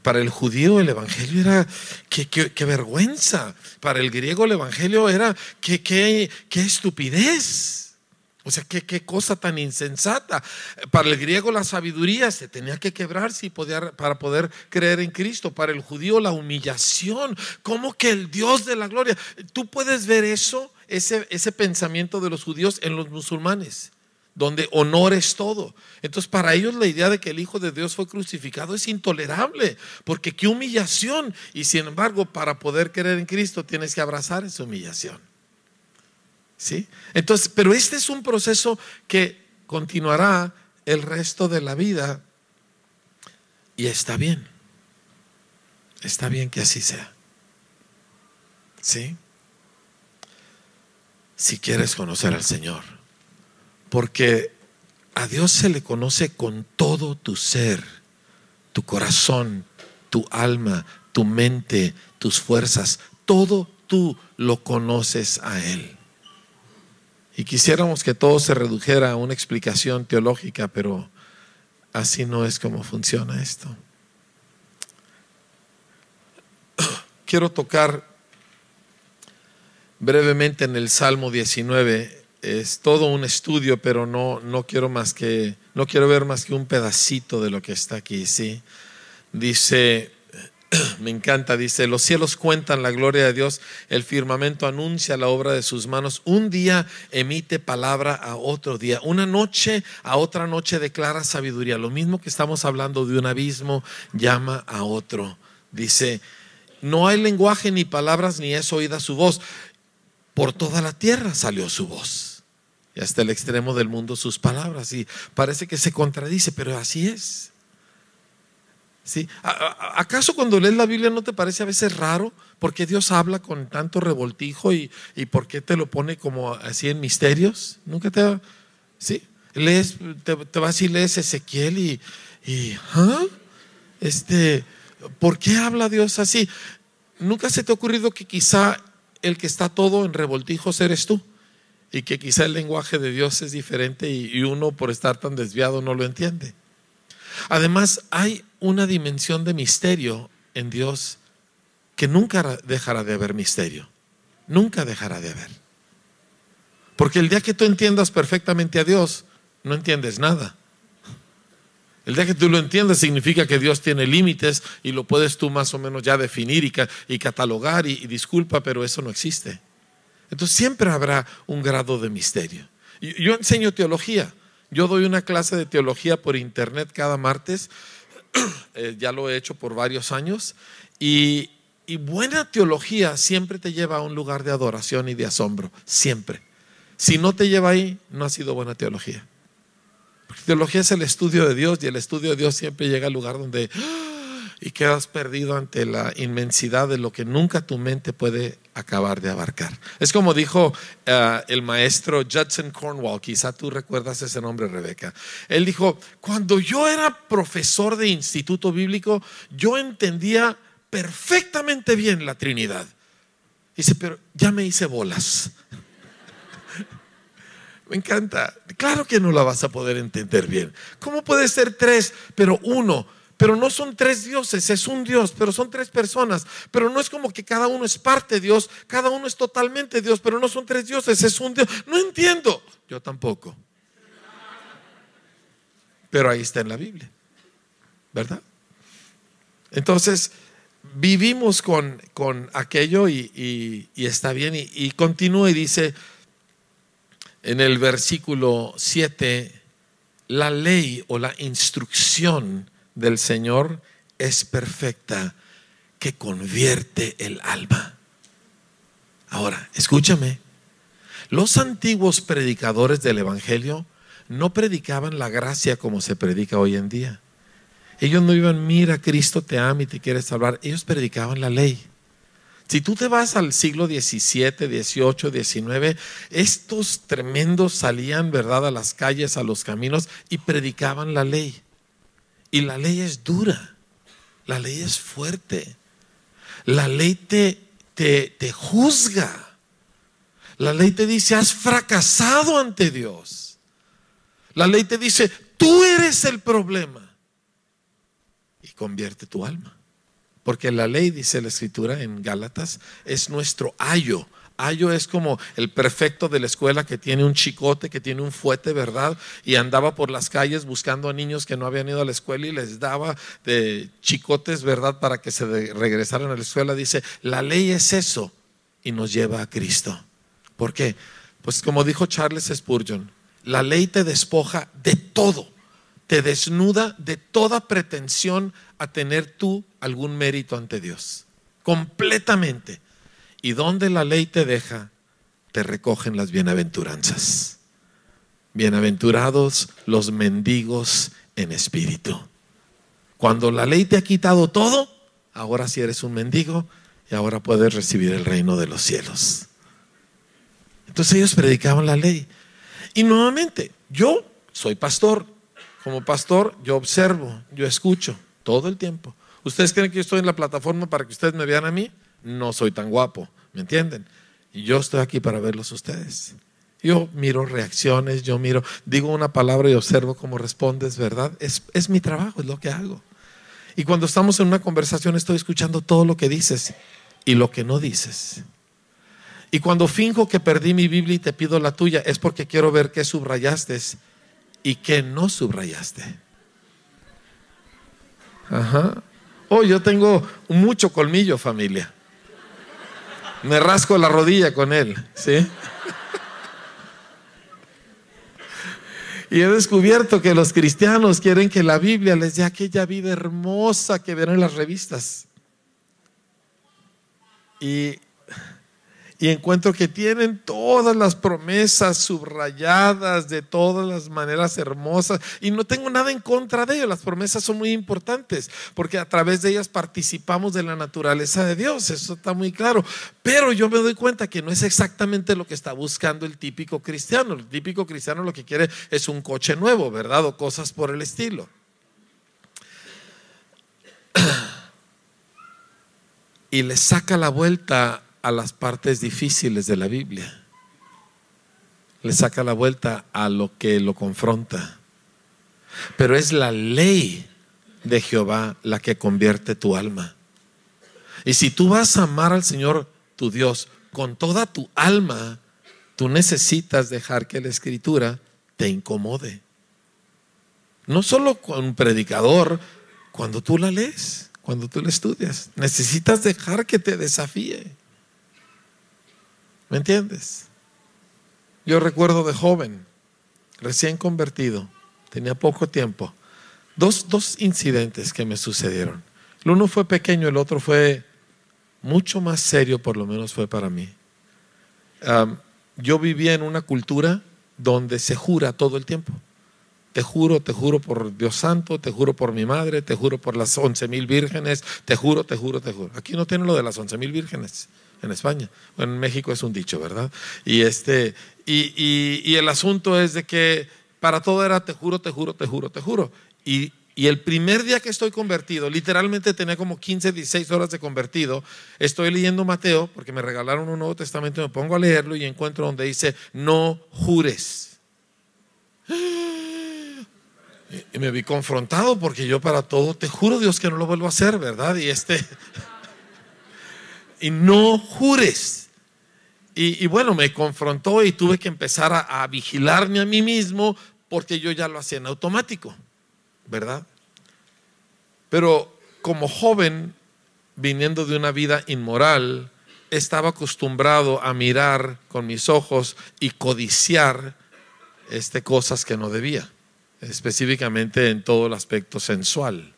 Para el judío el Evangelio era qué, vergüenza. Para el griego el Evangelio era qué, qué, estupidez. O sea, qué, qué cosa tan insensata. Para el griego la sabiduría se tenía que quebrarse para poder creer en Cristo. Para el judío la humillación. ¿Cómo que el Dios de la gloria? Tú puedes ver eso, ese, ese pensamiento de los judíos en los musulmanes donde honor es todo. Entonces, para ellos la idea de que el Hijo de Dios fue crucificado es intolerable, porque qué humillación. Y sin embargo, para poder creer en Cristo tienes que abrazar esa humillación. ¿Sí? Entonces, pero este es un proceso que continuará el resto de la vida y está bien. Está bien que así sea. ¿Sí? Si quieres conocer al Señor. Porque a Dios se le conoce con todo tu ser, tu corazón, tu alma, tu mente, tus fuerzas. Todo tú lo conoces a Él. Y quisiéramos que todo se redujera a una explicación teológica, pero así no es como funciona esto. Quiero tocar brevemente en el Salmo 19. Es todo un estudio, pero no, no quiero más que, no quiero ver más que un pedacito de lo que está aquí, ¿sí? Dice, me encanta, dice, los cielos cuentan la gloria de Dios, el firmamento anuncia la obra de sus manos, un día emite palabra a otro día, una noche a otra noche declara sabiduría, lo mismo que estamos hablando de un abismo, llama a otro, dice, no hay lenguaje ni palabras ni es oída su voz, por toda la tierra salió su voz. Y hasta el extremo del mundo sus palabras. Y parece que se contradice, pero así es. ¿Sí? ¿Acaso cuando lees la Biblia no te parece a veces raro? porque Dios habla con tanto revoltijo y, y por qué te lo pone como así en misterios? Nunca te... ¿Sí? Lees, te, vas y lees Ezequiel y... y ¿ah? este, ¿Por qué habla Dios así? ¿Nunca se te ha ocurrido que quizá el que está todo en revoltijos eres tú? Y que quizá el lenguaje de Dios es diferente y uno por estar tan desviado no lo entiende. Además, hay una dimensión de misterio en Dios que nunca dejará de haber misterio. Nunca dejará de haber. Porque el día que tú entiendas perfectamente a Dios, no entiendes nada. El día que tú lo entiendas significa que Dios tiene límites y lo puedes tú más o menos ya definir y, catalogar y, y, disculpa, pero eso no existe. Entonces siempre habrá un grado de misterio. Yo enseño teología. Yo doy una clase de teología por internet cada martes, eh, ya lo he hecho por varios años, y, buena teología siempre te lleva a un lugar de adoración y de asombro, siempre. Si no te lleva ahí, no ha sido buena teología. Porque teología es el estudio de Dios y el estudio de Dios siempre llega al lugar donde y quedas perdido ante la inmensidad de lo que nunca tu mente puede acabar de abarcar. Es como dijo eh, el maestro Judson Cornwall, quizá tú recuerdas ese nombre, Rebeca. Él dijo, cuando yo era profesor de instituto bíblico, yo entendía perfectamente bien la Trinidad. Dice, pero ya me hice bolas. Me encanta. Claro que no la vas a poder entender bien. ¿Cómo puede ser tres, pero uno? Pero no son tres dioses, es un Dios, pero son tres personas. Pero no es como que cada uno es parte de Dios, cada uno es totalmente Dios, pero no son tres dioses, es un Dios. No entiendo. Yo tampoco. Pero ahí está en la Biblia, ¿verdad? Entonces, vivimos con, con aquello y, está bien. Y, y continúa y dice en el versículo 7, la ley o la instrucción del Señor es perfecta, que convierte el alma. Ahora, escúchame, los antiguos predicadores del Evangelio no predicaban la gracia como se predica hoy en día. Ellos no iban, mira, Cristo te ama y te quiere salvar. Ellos predicaban la ley. Si tú te vas al siglo XVII, XVIII, XIX, estos tremendos salían, ¿verdad?, a las calles, a los caminos y predicaban la ley. Y la ley es dura, la ley es fuerte, la ley te, te, te juzga, la ley te dice, has fracasado ante Dios. La ley te dice, tú eres el problema. Y convierte tu alma. Porque la ley, dice la escritura en Gálatas, es nuestro ayo Ayo es como el perfecto de la escuela que tiene un chicote, que tiene un fuete, ¿verdad? Y andaba por las calles buscando a niños que no habían ido a la escuela y les daba de chicotes, ¿verdad? Para que se regresaran a la escuela. Dice, la ley es eso y nos lleva a Cristo. ¿Por qué? Pues como dijo Charles Spurgeon, la ley te despoja de todo, te desnuda de toda pretensión a tener tú algún mérito ante Dios, completamente. Y donde la ley te deja, te recogen las bienaventuranzas. Bienaventurados los mendigos en espíritu. Cuando la ley te ha quitado todo, ahora sí eres un mendigo y ahora puedes recibir el reino de los cielos. Entonces ellos predicaban la ley. Y nuevamente, yo soy pastor. Como pastor, yo observo, yo escucho todo el tiempo. ¿Ustedes creen que yo estoy en la plataforma para que ustedes me vean a mí? No soy tan guapo, ¿me entienden? Yo estoy aquí para verlos ustedes. Yo miro reacciones, yo miro, digo una palabra y observo cómo respondes, ¿verdad? Es, es mi trabajo, es lo que hago. Y cuando estamos en una conversación estoy escuchando todo lo que dices y lo que no dices. Y cuando finjo que perdí mi Biblia y te pido la tuya, es porque quiero ver qué subrayaste y qué no subrayaste. Ajá. Oh, yo tengo mucho colmillo, familia. Me rasco la rodilla con él, ¿sí? Y he descubierto que los cristianos quieren que la Biblia les dé aquella vida hermosa que ven en las revistas. Y y encuentro que tienen todas las promesas subrayadas de todas las maneras hermosas y no tengo nada en contra de ellas. Las promesas son muy importantes porque a través de ellas participamos de la naturaleza de Dios, eso está muy claro. Pero yo me doy cuenta que no es exactamente lo que está buscando el típico cristiano. El típico cristiano lo que quiere es un coche nuevo, ¿verdad? O cosas por el estilo. Y le saca la vuelta a las partes difíciles de la Biblia. Le saca la vuelta a lo que lo confronta. Pero es la ley de Jehová la que convierte tu alma. Y si tú vas a amar al Señor tu Dios con toda tu alma, tú necesitas dejar que la escritura te incomode. No solo con un predicador, cuando tú la lees, cuando tú la estudias, necesitas dejar que te desafíe. ¿Me entiendes? Yo recuerdo de joven, recién convertido, tenía poco tiempo, dos, dos incidentes que me sucedieron. El uno fue pequeño, el otro fue mucho más serio, por lo menos fue para mí. yo vivía en una cultura donde se jura todo el tiempo. Te juro, te juro por Dios Santo, te juro por mi madre, te juro por las once mil vírgenes, te juro, te juro, te juro. Aquí no tienen lo de las once mil vírgenes en España. Bueno, en México es un dicho, ¿verdad? Y, este, y, el asunto es de que para todo era te juro, te juro, te juro, te juro. Y, y el primer día que estoy convertido, literalmente tenía como 15, 16 horas de convertido, estoy leyendo Mateo, porque me regalaron un Nuevo Testamento, me pongo a leerlo y encuentro donde dice, no jures. Y me vi confrontado porque yo para todo, te juro Dios que no lo vuelvo a hacer, ¿verdad? Y este y no jures. Y, bueno, me confrontó y tuve que empezar a, a vigilarme a mí mismo porque yo ya lo hacía en automático, ¿verdad? Pero como joven, viniendo de una vida inmoral, estaba acostumbrado a mirar con mis ojos y codiciar este, cosas que no debía, específicamente en todo el aspecto sensual.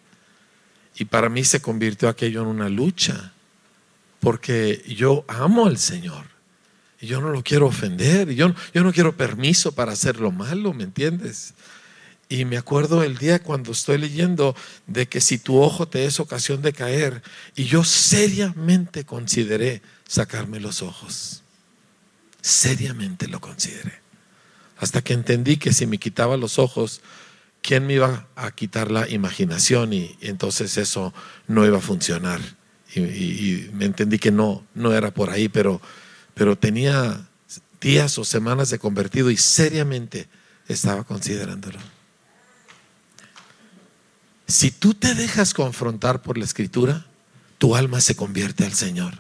Y para mí se convirtió aquello en una lucha porque yo amo al Señor. Y yo no lo quiero ofender. Y yo, yo no quiero permiso para hacer lo malo, ¿me entiendes? Y me acuerdo el día cuando estoy leyendo de que si tu ojo te es ocasión de caer, y yo seriamente consideré sacarme los ojos. Seriamente lo consideré. Hasta que entendí que si me quitaba los ojos, ¿quién me iba a quitar la imaginación? Y, y entonces eso no iba a funcionar y, me entendí que no, no era por ahí, pero, pero tenía días o semanas de convertido y seriamente estaba considerándolo. Si tú te dejas confrontar por la escritura, tu alma se convierte al Señor,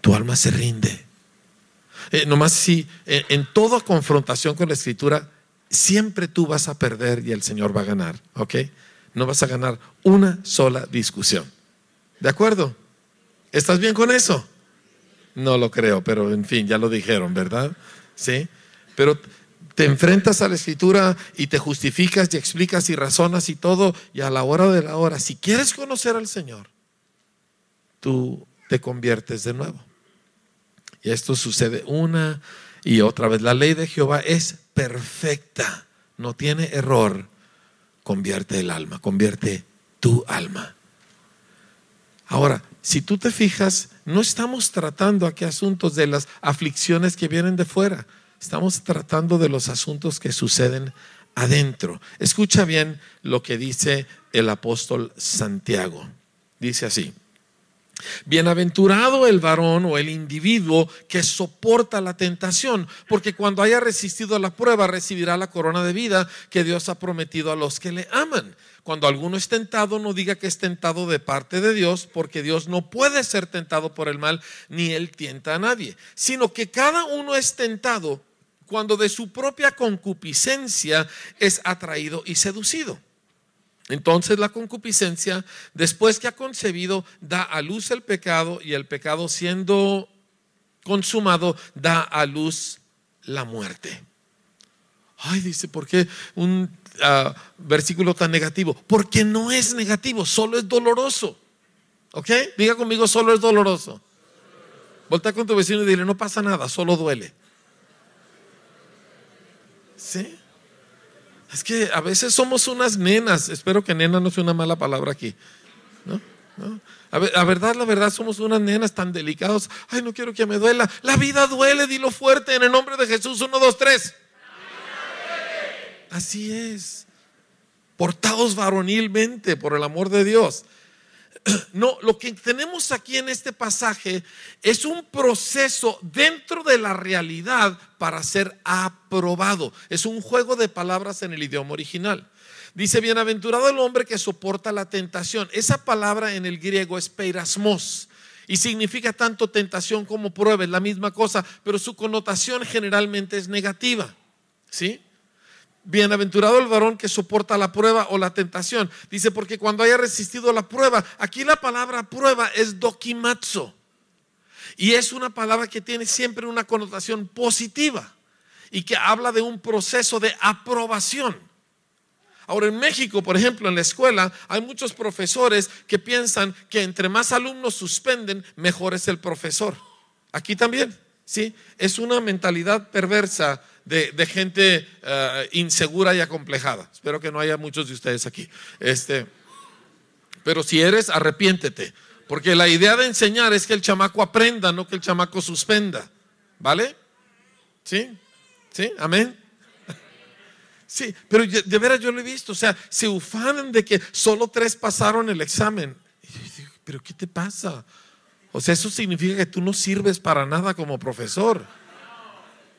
tu alma se rinde. Eh, nomás si en, toda confrontación con la escritura, siempre tú vas a perder y el Señor va a ganar, ¿ok? No vas a ganar una sola discusión. ¿De acuerdo? ¿Estás bien con eso? No lo creo, pero en fin, ya lo dijeron, ¿verdad? Sí. Pero te enfrentas a la escritura y te justificas y explicas y razonas y todo, y a la hora de la hora, si quieres conocer al Señor, tú te conviertes de nuevo. Y esto sucede una Y otra vez, la ley de Jehová es perfecta, no tiene error. Convierte el alma, convierte tu alma. Ahora, si tú te fijas, no estamos tratando aquí asuntos de las aflicciones que vienen de fuera, estamos tratando de los asuntos que suceden adentro. Escucha bien lo que dice el apóstol Santiago. Dice así. Bienaventurado el varón o el individuo que soporta la tentación, porque cuando haya resistido la prueba recibirá la corona de vida que Dios ha prometido a los que le aman. Cuando alguno es tentado, no diga que es tentado de parte de Dios, porque Dios no puede ser tentado por el mal, ni él tienta a nadie, sino que cada uno es tentado cuando de su propia concupiscencia es atraído y seducido. Entonces la concupiscencia, después que ha concebido, da a luz el pecado y el pecado siendo consumado, da a luz la muerte. Ay, dice, ¿por qué un ah, versículo tan negativo? Porque no es negativo, solo es doloroso. ¿Ok? Diga conmigo, solo es doloroso. Volta con tu vecino y dile, no pasa nada, solo duele. ¿Sí? Es que a veces somos unas nenas. Espero que nena no sea una mala palabra aquí. ¿No? A, ver, verdad, la verdad, somos unas nenas tan delicados. Ay, no quiero que me duela. La vida duele, dilo fuerte en el nombre de Jesús. Uno, dos, tres. Así es. Portados varonilmente por el amor de Dios. No, lo que tenemos aquí en este pasaje es un proceso dentro de la realidad para ser aprobado. Es un juego de palabras en el idioma original. Dice, bienaventurado el hombre que soporta la tentación. Esa palabra en el griego es peirasmos y significa tanto tentación como prueba, es la misma cosa, pero su connotación generalmente es negativa. ¿Sí? Bienaventurado el varón que soporta la prueba o la tentación. Dice, porque cuando haya resistido la prueba, aquí la palabra prueba es dokimatsu. Y es una palabra que tiene siempre una connotación positiva y que habla de un proceso de aprobación. Ahora en México, por ejemplo, en la escuela, hay muchos profesores que piensan que entre más alumnos suspenden, mejor es el profesor. Aquí también, ¿sí? Es una mentalidad perversa de, gente eh, insegura y acomplejada. Espero que no haya muchos de ustedes aquí. Este, pero si eres, arrepiéntete. Porque la idea de enseñar es que el chamaco aprenda, no que el chamaco suspenda. ¿Vale? ¿Sí? ¿Sí? Amén. Sí, pero de veras yo lo he visto. O sea, se ufanan de que solo tres pasaron el examen. pero ¿qué te pasa? O sea, eso significa que tú no sirves para nada como profesor.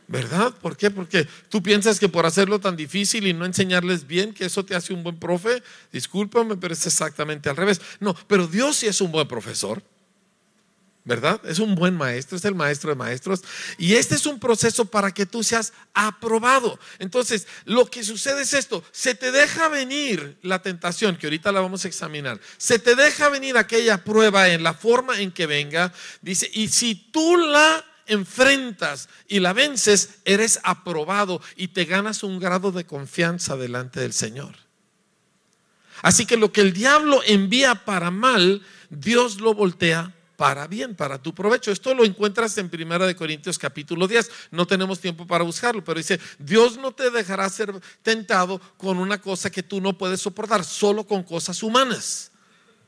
¿Verdad? ¿Por qué? Porque tú piensas que por hacerlo tan difícil y no enseñarles bien, que eso te hace un buen profe. Discúlpame, pero es exactamente al revés. No, pero Dios sí es un buen profesor. ¿Verdad? Es un buen maestro, es el maestro de maestros. Y este es un proceso para que tú seas aprobado. Entonces, lo que sucede es esto, se te deja venir la tentación, que ahorita la vamos a examinar, se te deja venir aquella prueba en la forma en que venga, dice, y si tú la enfrentas y la vences, eres aprobado y te ganas un grado de confianza delante del Señor. Así que lo que el diablo envía para mal, Dios lo voltea para bien, para tu provecho. Esto lo encuentras en Primera de Corintios capítulo 10. No tenemos tiempo para buscarlo, pero dice, Dios no te dejará ser tentado con una cosa que tú no puedes soportar, solo con cosas humanas.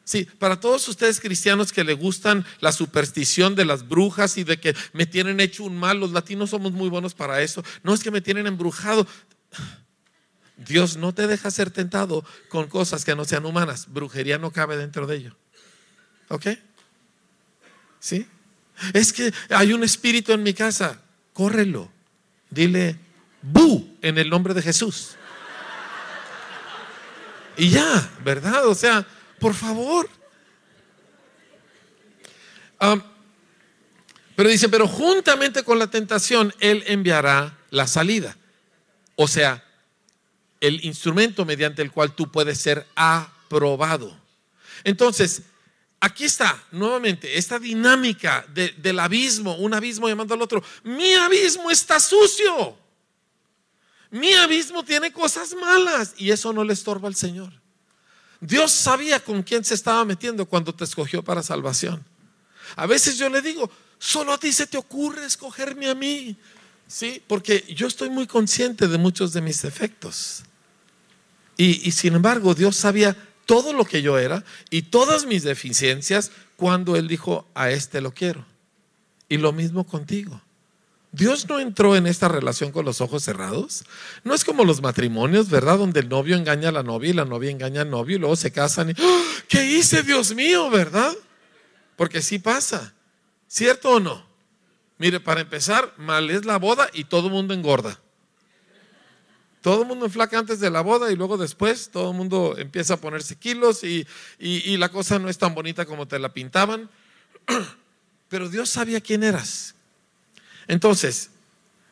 Sí, para todos ustedes cristianos que le gustan la superstición de las brujas y de que me tienen hecho un mal, los latinos somos muy buenos para eso. No es que me tienen embrujado. Dios no te deja ser tentado con cosas que no sean humanas. Brujería no cabe dentro de ello. ¿Ok? ¿Sí? Es que hay un espíritu en mi casa. Córrelo. Dile, bu, en el nombre de Jesús. Y ya, ¿verdad? O sea, por favor. pero dice, pero juntamente con la tentación, Él enviará la salida. O sea, el instrumento mediante el cual tú puedes ser aprobado. Entonces, aquí está nuevamente esta dinámica del abismo, un abismo llamando al otro. Mi abismo está sucio. Mi abismo tiene cosas malas y eso no le estorba al Señor. Dios sabía con quién se estaba metiendo cuando te escogió para salvación. A veces yo le digo, solo a ti se te ocurre escogerme a mí. Sí, porque yo estoy muy consciente de muchos de mis defectos. Y, y, sin embargo, Dios sabía todo lo que yo era y todas mis deficiencias cuando Él dijo, a este lo quiero. Y lo mismo contigo. Dios no entró en esta relación con los ojos cerrados. No es como los matrimonios, ¿verdad? Donde el novio engaña a la novia y la novia engaña al novio y luego se casan y, ¡Ah! ¿qué hice, Dios mío, verdad? Porque sí pasa. ¿Cierto o no? Mire, para empezar, mal es la boda y todo el mundo engorda. Todo el mundo enflaca antes de la boda y luego después todo el mundo empieza a ponerse kilos y, y la cosa no es tan bonita como te la pintaban. Pero Dios sabía quién eras, entonces,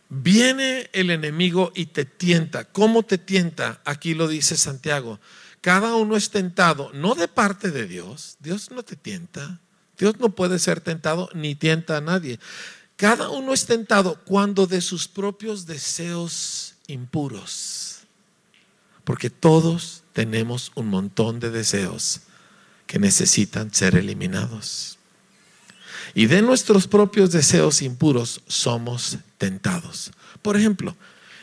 viene el enemigo y te tienta. ¿Cómo te tienta? Aquí lo dice Santiago. Cada uno es tentado, no de parte de Dios. Dios no te tienta. Dios no puede ser tentado ni tienta a nadie. Cada uno es tentado cuando de sus propios deseos impuros. Porque todos tenemos un montón de deseos que necesitan ser eliminados. Y de nuestros propios deseos impuros somos tentados. Por ejemplo,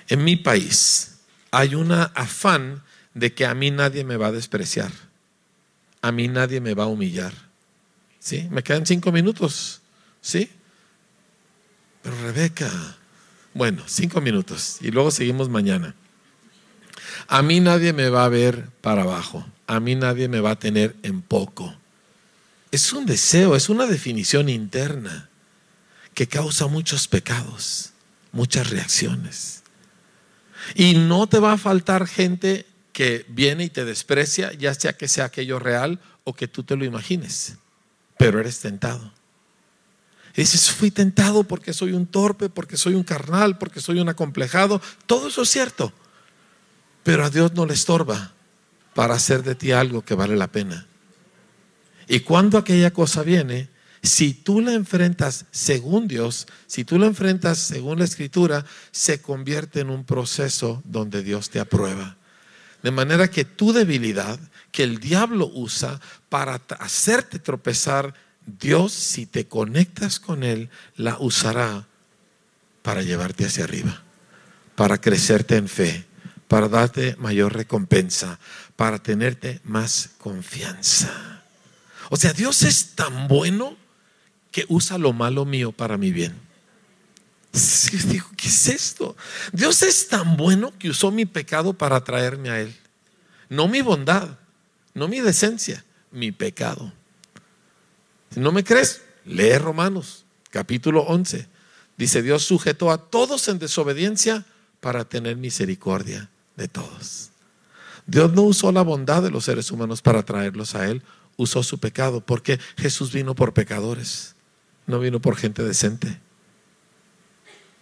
en mi país hay un afán de que a mí nadie me va a despreciar, a mí nadie me va a humillar. ¿Sí? Me quedan cinco minutos, ¿sí? Pero Rebeca, bueno, cinco minutos y luego seguimos mañana. A mí nadie me va a ver para abajo, a mí nadie me va a tener en poco. Es un deseo, es una definición interna que causa muchos pecados, muchas reacciones. Y no te va a faltar gente que viene y te desprecia, ya sea que sea aquello real o que tú te lo imagines, pero eres tentado. Y dices, fui tentado porque soy un torpe, porque soy un carnal, porque soy un acomplejado. Todo eso es cierto, pero a Dios no le estorba para hacer de ti algo que vale la pena. Y cuando aquella cosa viene, si tú la enfrentas según Dios, si tú la enfrentas según la escritura, se convierte en un proceso donde Dios te aprueba. De manera que tu debilidad, que el diablo usa para hacerte tropezar, Dios, si te conectas con Él, la usará para llevarte hacia arriba, para crecerte en fe, para darte mayor recompensa, para tenerte más confianza. O sea, Dios es tan bueno que usa lo malo mío para mi bien. Digo, ¿qué es esto? Dios es tan bueno que usó mi pecado para traerme a Él. No mi bondad, no mi decencia, mi pecado. No me crees, lee Romanos, capítulo 11. Dice, Dios sujetó a todos en desobediencia para tener misericordia de todos. Dios no usó la bondad de los seres humanos para traerlos a Él, usó su pecado, porque Jesús vino por pecadores, no vino por gente decente.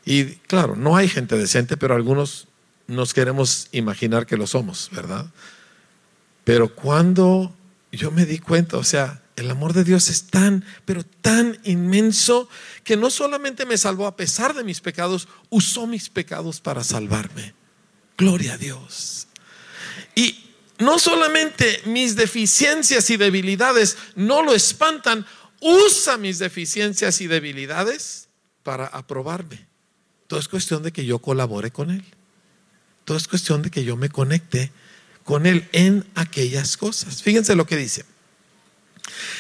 Y claro, no hay gente decente, pero algunos nos queremos imaginar que lo somos, ¿verdad? Pero cuando yo me di cuenta, o sea, el amor de Dios es tan, pero tan inmenso que no solamente me salvó a pesar de mis pecados, usó mis pecados para salvarme. Gloria a Dios. Y no solamente mis deficiencias y debilidades no lo espantan, usa mis deficiencias y debilidades para aprobarme. Todo es cuestión de que yo colabore con Él. Todo es cuestión de que yo me conecte con Él en aquellas cosas. Fíjense lo que dice.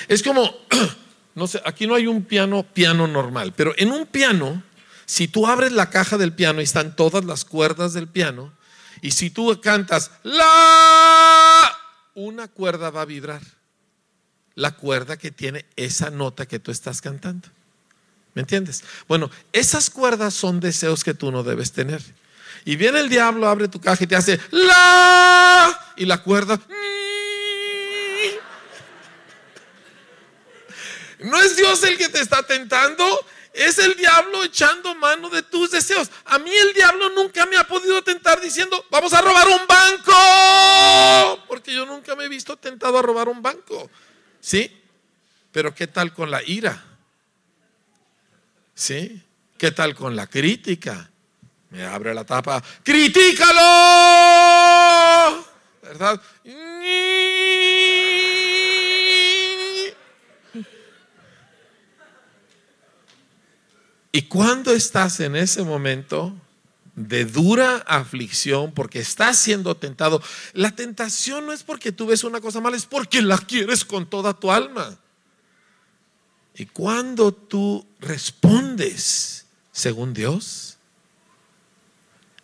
Es como, no sé, aquí no hay un piano, piano normal, pero en un piano, si tú abres la caja del piano y están todas las cuerdas del piano, y si tú cantas la, una cuerda va a vibrar. La cuerda que tiene esa nota que tú estás cantando. ¿Me entiendes? Bueno, esas cuerdas son deseos que tú no debes tener. Y viene el diablo, abre tu caja y te hace la y la cuerda. No es Dios el que te está tentando, es el diablo echando mano de tus deseos. A mí el diablo nunca me ha podido tentar diciendo, vamos a robar un banco. Porque yo nunca me he visto tentado a robar un banco. ¿Sí? Pero ¿qué tal con la ira? ¿Sí? ¿Qué tal con la crítica? Me abre la tapa, critícalo. ¿Verdad? Y cuando estás en ese momento de dura aflicción, porque estás siendo tentado, la tentación no es porque tú ves una cosa mala, es porque la quieres con toda tu alma. Y cuando tú respondes según Dios,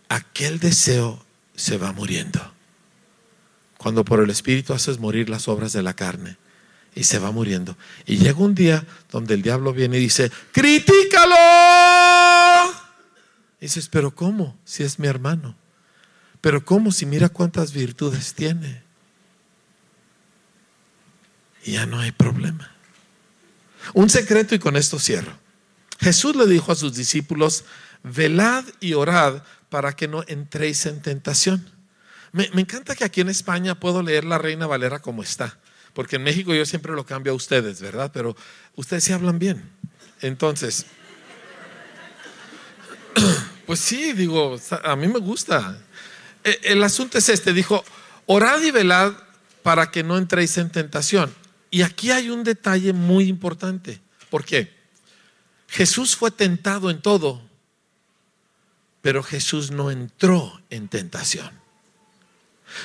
aquel deseo se va muriendo. Cuando por el Espíritu haces morir las obras de la carne y se va muriendo. Y llega un día donde el diablo viene y dice, critícalo. Y dices, pero ¿cómo? Si es mi hermano. Pero ¿cómo? Si mira cuántas virtudes tiene. Y ya no hay problema. Un secreto y con esto cierro. Jesús le dijo a sus discípulos, velad y orad para que no entréis en tentación. Me, encanta que aquí en España puedo leer la Reina Valera como está, porque en México yo siempre lo cambio a ustedes, ¿verdad? Pero ustedes sí hablan bien. Entonces, pues sí, digo, a mí me gusta. E, el asunto es este, dijo, orad y velad para que no entréis en tentación. Y aquí hay un detalle muy importante. ¿Por qué? Jesús fue tentado en todo, pero Jesús no entró en tentación.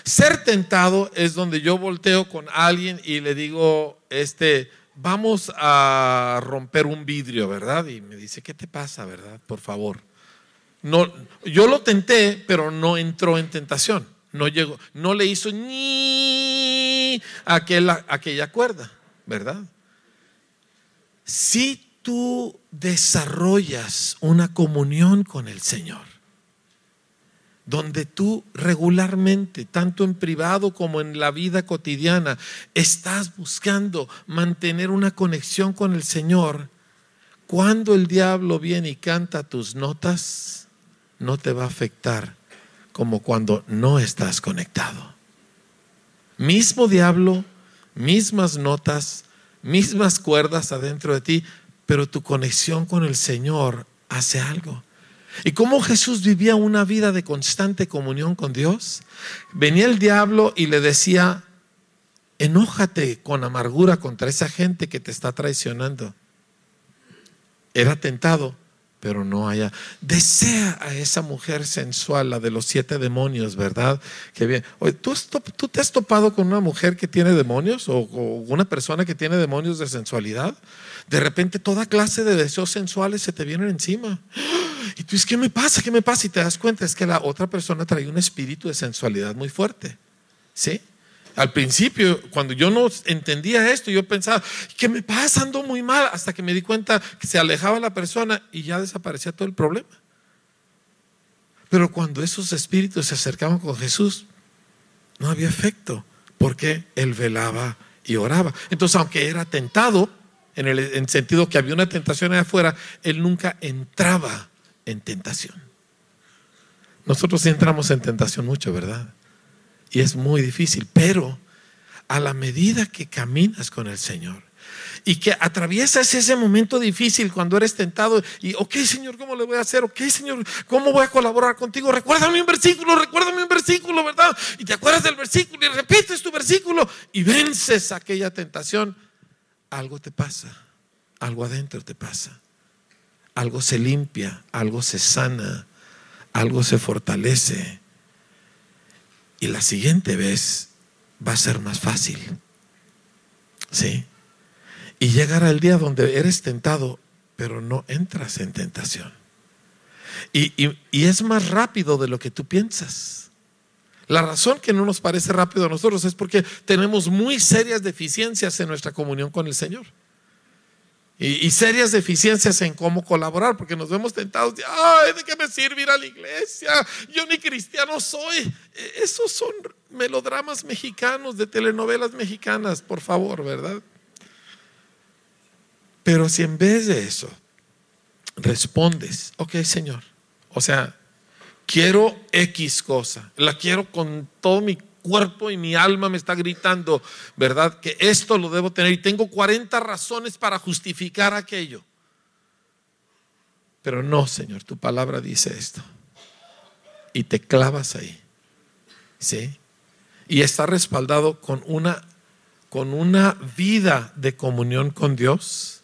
Ser tentado es donde yo volteo con alguien y le digo, este, vamos a romper un vidrio, ¿verdad? Y me dice, ¿qué te pasa, verdad? Por favor. No, yo lo tenté, pero no entró en tentación. No llegó, no le hizo ni aquella, aquella cuerda, ¿verdad? Si tú desarrollas una comunión con el Señor, donde tú regularmente, tanto en privado como en la vida cotidiana, estás buscando mantener una conexión con el Señor, cuando el diablo viene y canta tus notas, no te va a afectar como cuando no estás conectado. Mismo diablo, mismas notas, mismas cuerdas adentro de ti, pero tu conexión con el Señor hace algo. ¿Y cómo Jesús vivía una vida de constante comunión con Dios? Venía el diablo y le decía, enójate con amargura contra esa gente que te está traicionando. Era tentado, pero no haya. Desea a esa mujer sensual, la de los siete demonios, ¿verdad? Que bien. ¿tú, ¿tú, te has topado con una mujer que tiene demonios o, o una persona que tiene demonios de sensualidad? De repente toda clase de deseos sensuales se te vienen encima. Y tú dices, ¿qué me pasa? ¿Qué me pasa? Y te das cuenta, es que la otra persona trae un espíritu de sensualidad muy fuerte. ¿Sí? Al principio, cuando yo no entendía esto, yo pensaba, ¿qué me pasa? Ando muy mal. Hasta que me di cuenta que se alejaba la persona y ya desaparecía todo el problema. Pero cuando esos espíritus se acercaban con Jesús, no había efecto, porque él velaba y oraba. Entonces, aunque era tentado, en el sentido que había una tentación allá afuera, él nunca entraba en tentación. Nosotros entramos en tentación mucho, ¿verdad? Y es muy difícil, pero a la medida que caminas con el Señor y que atraviesas ese momento difícil cuando eres tentado y, ok, Señor, ¿cómo le voy a hacer? Ok, Señor, ¿cómo voy a colaborar contigo? Recuérdame un versículo, recuérdame un versículo, ¿verdad? Y te acuerdas del versículo y repites tu versículo y vences aquella tentación. Algo te pasa, algo adentro te pasa algo se limpia, algo se sana, algo se fortalece. Y la siguiente vez va a ser más fácil. ¿Sí? Y llegará el día donde eres tentado, pero no entras en tentación. Y, y, es más rápido de lo que tú piensas. La razón que no nos parece rápido a nosotros es porque tenemos muy serias deficiencias en nuestra comunión con el Señor. Y, serias deficiencias en cómo colaborar, porque nos vemos tentados de, ay, ¿de qué me sirve ir a la iglesia? Yo ni cristiano soy. E, esos son melodramas mexicanos, de telenovelas mexicanas, por favor, ¿verdad? Pero si en vez de eso respondes, ok, Señor, o sea, quiero X cosa, la quiero con todo mi cuerpo y mi alma me está gritando, ¿verdad? Que esto lo debo tener y tengo 40 razones para justificar aquello. Pero no, Señor, tu palabra dice esto. Y te clavas ahí. ¿Sí? Y está respaldado con una con una vida de comunión con Dios.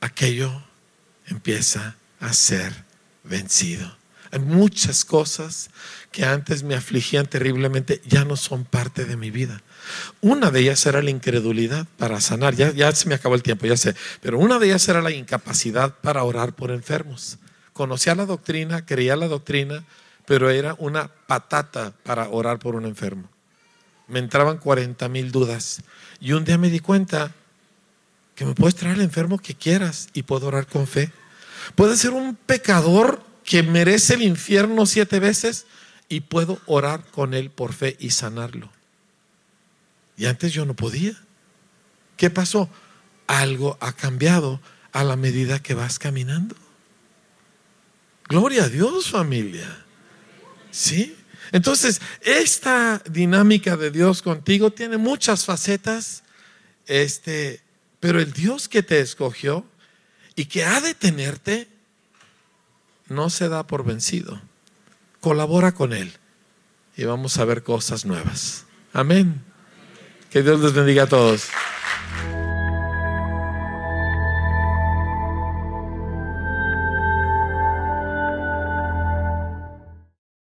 Aquello empieza a ser vencido. Hay muchas cosas que antes me afligían terriblemente, ya no son parte de mi vida. Una de ellas era la incredulidad para sanar, ya, se me acabó el tiempo, ya sé, pero una de ellas era la incapacidad para orar por enfermos. Conocía la doctrina, creía la doctrina, pero era una patata para orar por un enfermo. Me entraban 40 mil dudas. Y un día me di cuenta que me puedes traer al enfermo que quieras y puedo orar con fe. Puede ser un pecador que merece el infierno siete veces y puedo orar con él por fe y sanarlo. Y antes yo no podía. ¿Qué pasó? Algo ha cambiado a la medida que vas caminando. Gloria a Dios, familia. ¿Sí? Entonces, esta dinámica de Dios contigo tiene muchas facetas, este, pero el Dios que te escogió y que ha de tenerte, no se da por vencido. Colabora con Él y vamos a ver cosas nuevas. Amén. Que Dios les bendiga a todos.